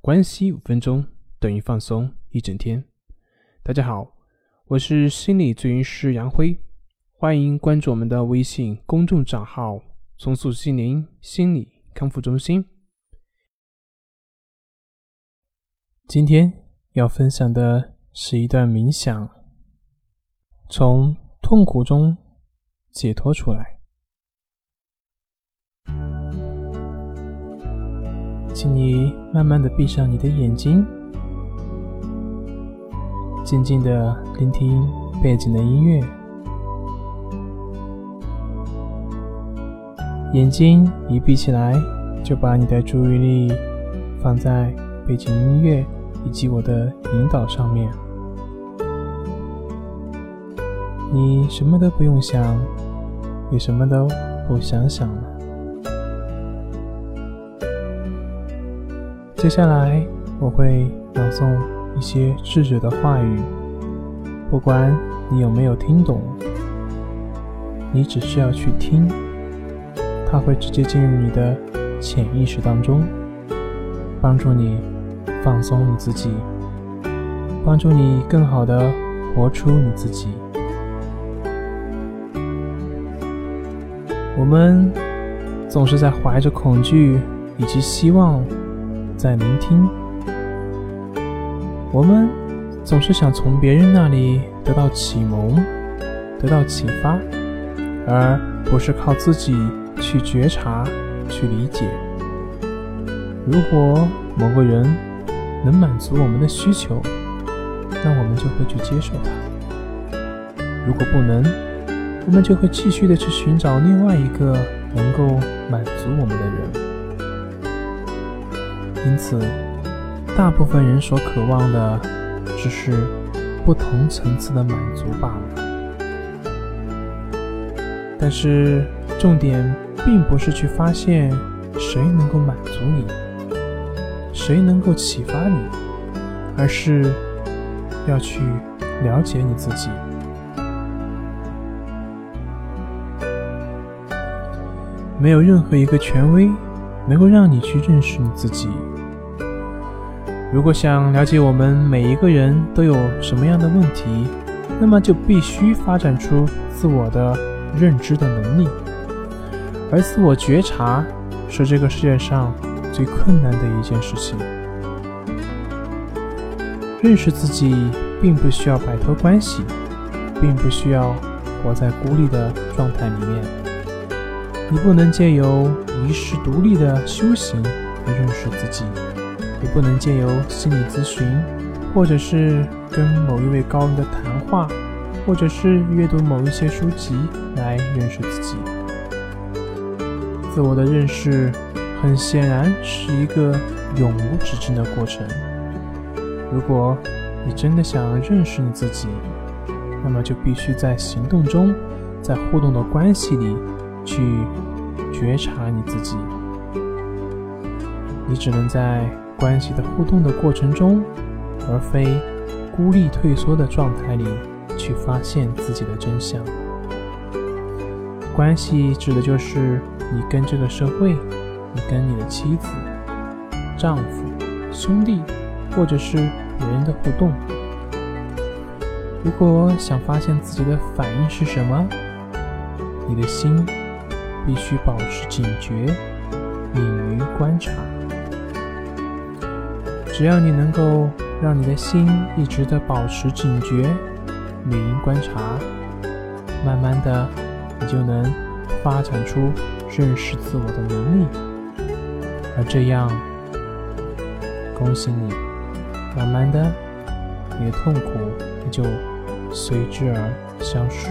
关系五分钟等于放松一整天。大家好，我是心理咨询师杨辉，欢迎关注我们的微信公众账号“重塑心灵心理康复中心”。今天要分享的是一段冥想，从痛苦中解脱出来。请你慢慢的闭上你的眼睛，静静的聆听背景的音乐。眼睛一闭起来，就把你的注意力放在背景音乐以及我的引导上面。你什么都不用想，也什么都不想想了。接下来我会朗诵一些智者的话语，不管你有没有听懂，你只需要去听，它会直接进入你的潜意识当中，帮助你放松你自己，帮助你更好的活出你自己。我们总是在怀着恐惧以及希望。在聆听，我们总是想从别人那里得到启蒙，得到启发，而不是靠自己去觉察、去理解。如果某个人能满足我们的需求，那我们就会去接受他；如果不能，我们就会继续的去寻找另外一个能够满足我们的人。因此，大部分人所渴望的只是不同层次的满足罢了。但是，重点并不是去发现谁能够满足你，谁能够启发你，而是要去了解你自己。没有任何一个权威。能够让你去认识你自己。如果想了解我们每一个人都有什么样的问题，那么就必须发展出自我的认知的能力。而自我觉察是这个世界上最困难的一件事情。认识自己并不需要摆脱关系，并不需要活在孤立的状态里面。你不能借由遗世独立的修行来认识自己，也不能借由心理咨询，或者是跟某一位高人的谈话，或者是阅读某一些书籍来认识自己。自我的认识很显然是一个永无止境的过程。如果你真的想认识你自己，那么就必须在行动中，在互动的关系里。去觉察你自己，你只能在关系的互动的过程中，而非孤立退缩的状态里，去发现自己的真相。关系指的就是你跟这个社会，你跟你的妻子、丈夫、兄弟，或者是别人的互动。如果想发现自己的反应是什么，你的心。必须保持警觉，敏于观察。只要你能够让你的心一直的保持警觉、敏于观察，慢慢的，你就能发展出认识自我的能力。而这样，恭喜你，慢慢的，你的痛苦也就随之而消失。